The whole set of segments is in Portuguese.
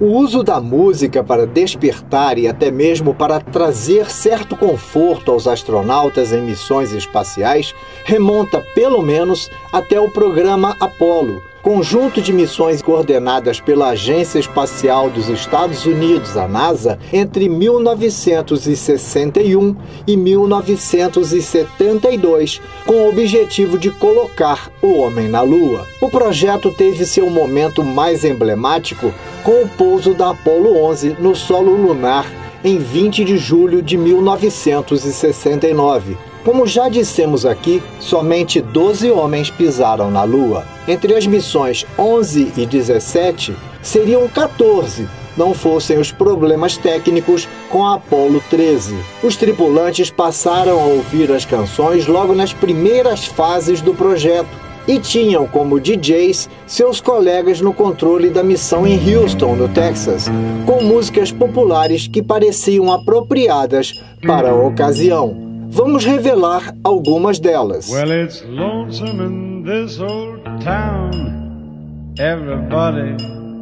O uso da música para despertar e até mesmo para trazer certo conforto aos astronautas em missões espaciais remonta pelo menos até o programa Apollo, conjunto de missões coordenadas pela Agência Espacial dos Estados Unidos, a NASA, entre 1961 e 1972, com o objetivo de colocar o homem na Lua. O projeto teve seu momento mais emblemático com o pouso da Apollo 11 no solo lunar em 20 de julho de 1969 como já dissemos aqui, somente 12 homens pisaram na Lua. Entre as missões 11 e 17, seriam 14, não fossem os problemas técnicos com a Apollo 13. Os tripulantes passaram a ouvir as canções logo nas primeiras fases do projeto e tinham como DJs seus colegas no controle da missão em Houston, no Texas, com músicas populares que pareciam apropriadas para a ocasião. Vamos revelar algumas delas. Well, it's lonesome in this old town. Everybody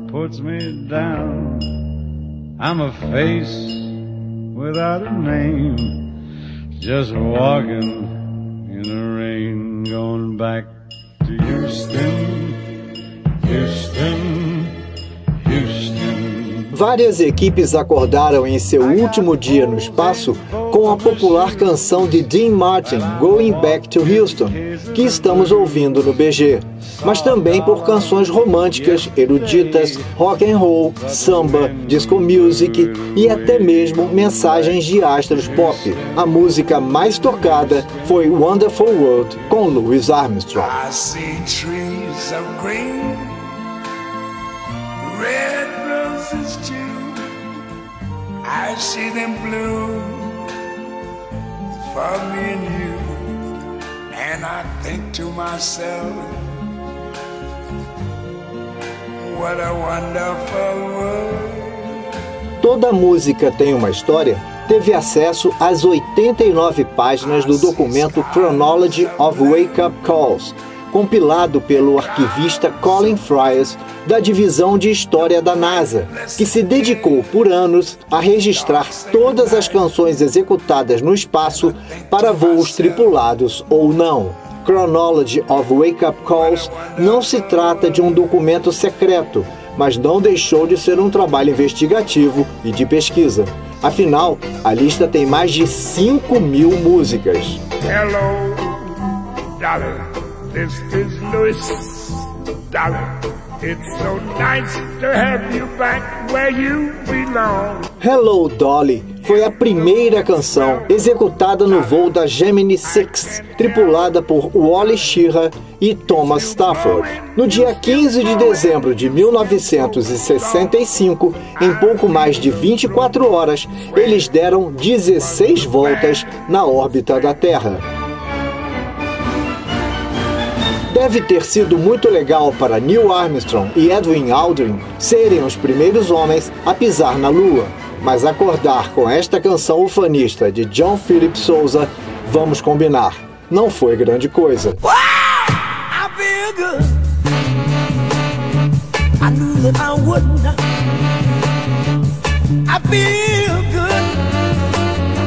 puts me down. I'm a face without a name. Just walking in the rain, going back to Houston, Houston, Houston. Várias equipes acordaram em seu último dia no espaço com a popular canção de Dean Martin, Going Back to Houston, que estamos ouvindo no BG, mas também por canções românticas, eruditas, rock and roll, samba, disco music e até mesmo mensagens de astros pop. A música mais tocada foi Wonderful World com Louis Armstrong. I see them bloom for me and you. And I think to myself, what a wonderful world. Toda música tem uma história teve acesso às 89 páginas do documento Chronology of Wake Up Calls, compilado pelo arquivista Colin Fryers, da Divisão de História da NASA, que se dedicou por anos a registrar todas as canções executadas no espaço para voos tripulados ou não. Chronology of Wake Up Calls não se trata de um documento secreto, mas não deixou de ser um trabalho investigativo e de pesquisa. Afinal, a lista tem mais de 5 mil músicas. Hello, darling. This is Louis, darling. It's so nice to have you back where you belong. Hello, Dolly foi a primeira canção executada no voo da Gemini 6, tripulada por Wally Schirra e Thomas Stafford. No dia 15 de dezembro de 1965, em pouco mais de 24 horas, eles deram 16 voltas na órbita da Terra. Deve ter sido muito legal para Neil Armstrong e Edwin Aldrin serem os primeiros homens a pisar na Lua, mas acordar com esta canção ufanista de John Philip Sousa, vamos combinar, não foi grande coisa.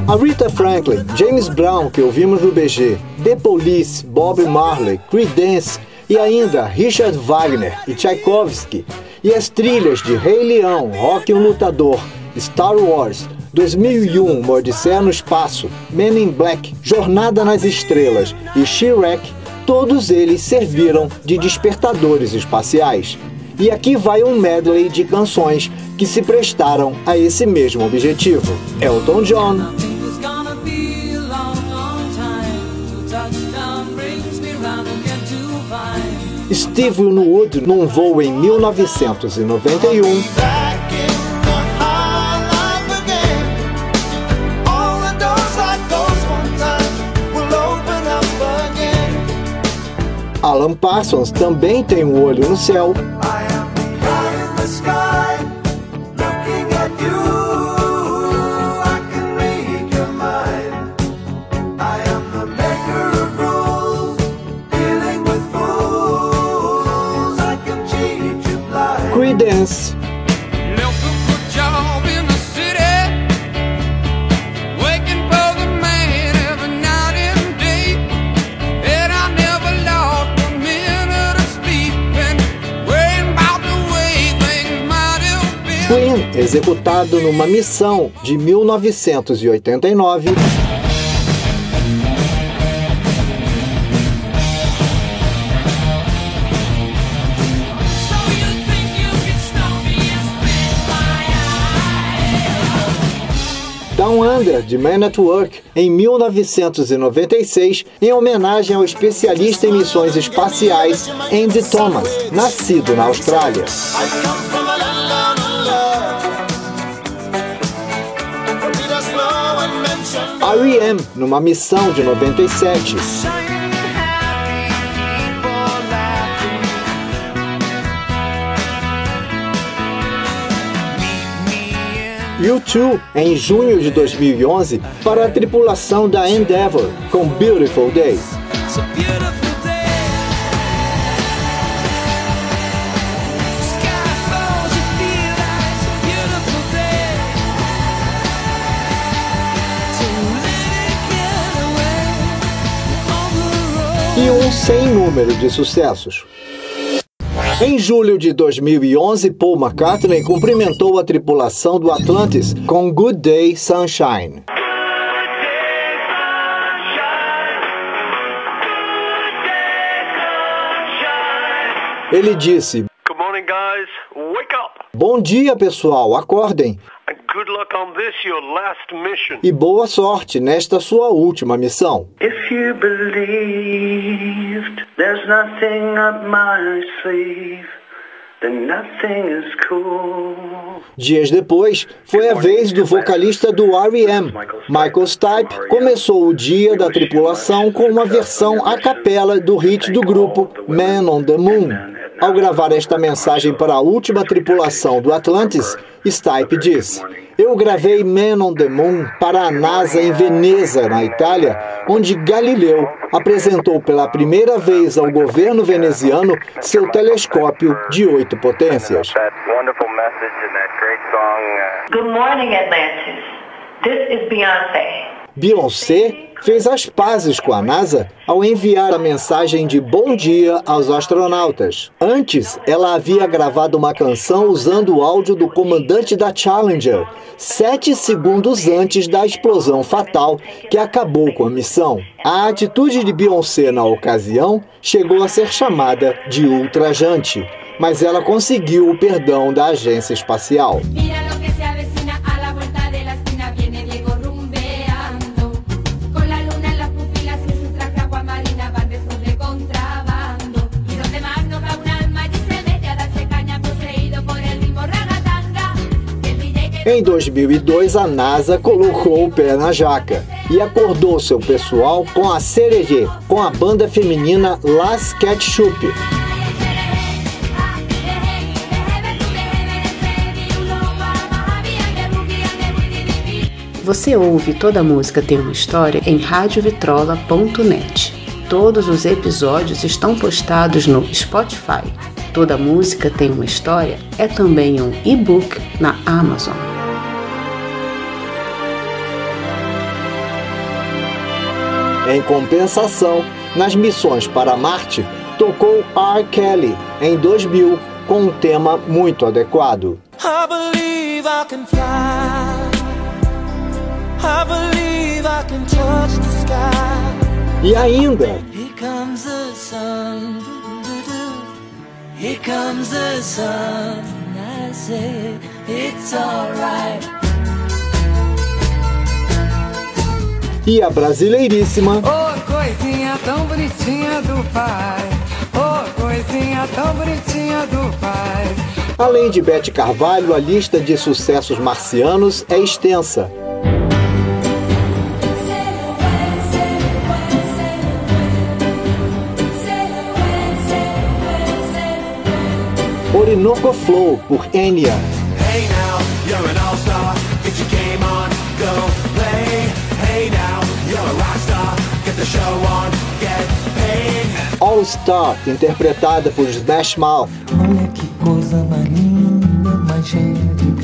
A Rita Franklin, James Brown, que ouvimos no BG, The Police, Bob Marley, Creedence e ainda Richard Wagner e Tchaikovsky, e as trilhas de Rei Leão, Rock um Lutador, Star Wars, 2001, Uma no Espaço, Men in Black, Jornada nas Estrelas e Shrek, todos eles serviram de despertadores espaciais. E aqui vai um medley de canções que se prestaram a esse mesmo objetivo. Elton John, Steve Winwood num voo em 1991. Alan Parsons também tem um olho no céu. Creedence Queen, executado numa missão de 1989. De Man at Work, em 1996, em homenagem ao especialista em missões espaciais Andy Thomas, nascido na Austrália. R.E.M., numa missão de 97. U2 em junho de 2011 para a tripulação da Endeavour com Beautiful Day. e um sem número de sucessos. Em julho de 2011, Paul McCartney cumprimentou a tripulação do Atlantis com Good Day Sunshine. Ele disse: Bom dia, pessoal, acordem. E boa sorte nesta sua última missão. Believed, Dias depois, foi a vez do vocalista do R.E.M., Michael Stipe, começou o dia da tripulação com uma versão a capela do hit do grupo Man on the Moon. Ao gravar esta mensagem para a última tripulação do Atlantis, Stipe diz: Eu gravei Man on the Moon para a NASA em Veneza, na Itália, onde Galileu apresentou pela primeira vez ao governo veneziano seu telescópio de oito potências. Good morning, Atlantis. This is Beyoncé. Beyoncé fez as pazes com a NASA ao enviar a mensagem de bom dia aos astronautas. Antes, ela havia gravado uma canção usando o áudio do comandante da Challenger, sete segundos antes da explosão fatal que acabou com a missão. A atitude de Beyoncé na ocasião chegou a ser chamada de ultrajante, mas ela conseguiu o perdão da agência espacial. Em 2002, a NASA colocou o pé na jaca e acordou seu pessoal com a Sererê, com a banda feminina Las Ketchup. Você ouve Toda Música Tem Uma História em radiovitrola.net. Todos os episódios estão postados no Spotify. Toda Música Tem Uma História é também um e-book na Amazon. Em compensação, nas missões para Marte, tocou R. Kelly em 2000 com um tema muito adequado. E ainda. Here comes the sun, Here comes the sun, I say it's alright. E a brasileiríssima. Oh, coisinha tão bonitinha do pai. Oh, coisinha tão bonitinha do pai. Além de Bete Carvalho, a lista de sucessos marcianos é extensa. Orinoco Flow por Enya. Hey now, All Star, interpretada por Smash Mouth. Olha que coisa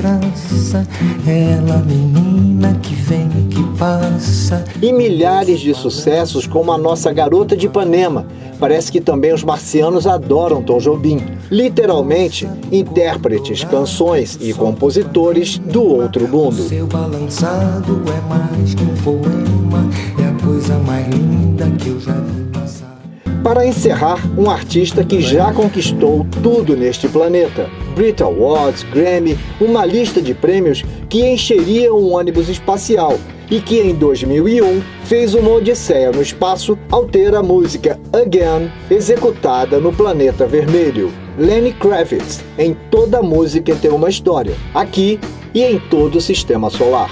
de graça. Ela, menina que vem e que passa. E milhares de sucessos como a nossa Garota de Ipanema. Parece que também os marcianos adoram Tom Jobim. Literalmente, intérpretes, canções e compositores do outro mundo. Seu balançado é mais que um poema, é a coisa mais linda que eu já vi. Para encerrar, um artista que já conquistou tudo neste planeta. Brit Awards, Grammy, uma lista de prêmios que encheria um ônibus espacial e que em 2001 fez uma odisseia no espaço ao ter a música Again executada no planeta vermelho. Lenny Kravitz, em toda música tem uma história, aqui e em todo o sistema solar.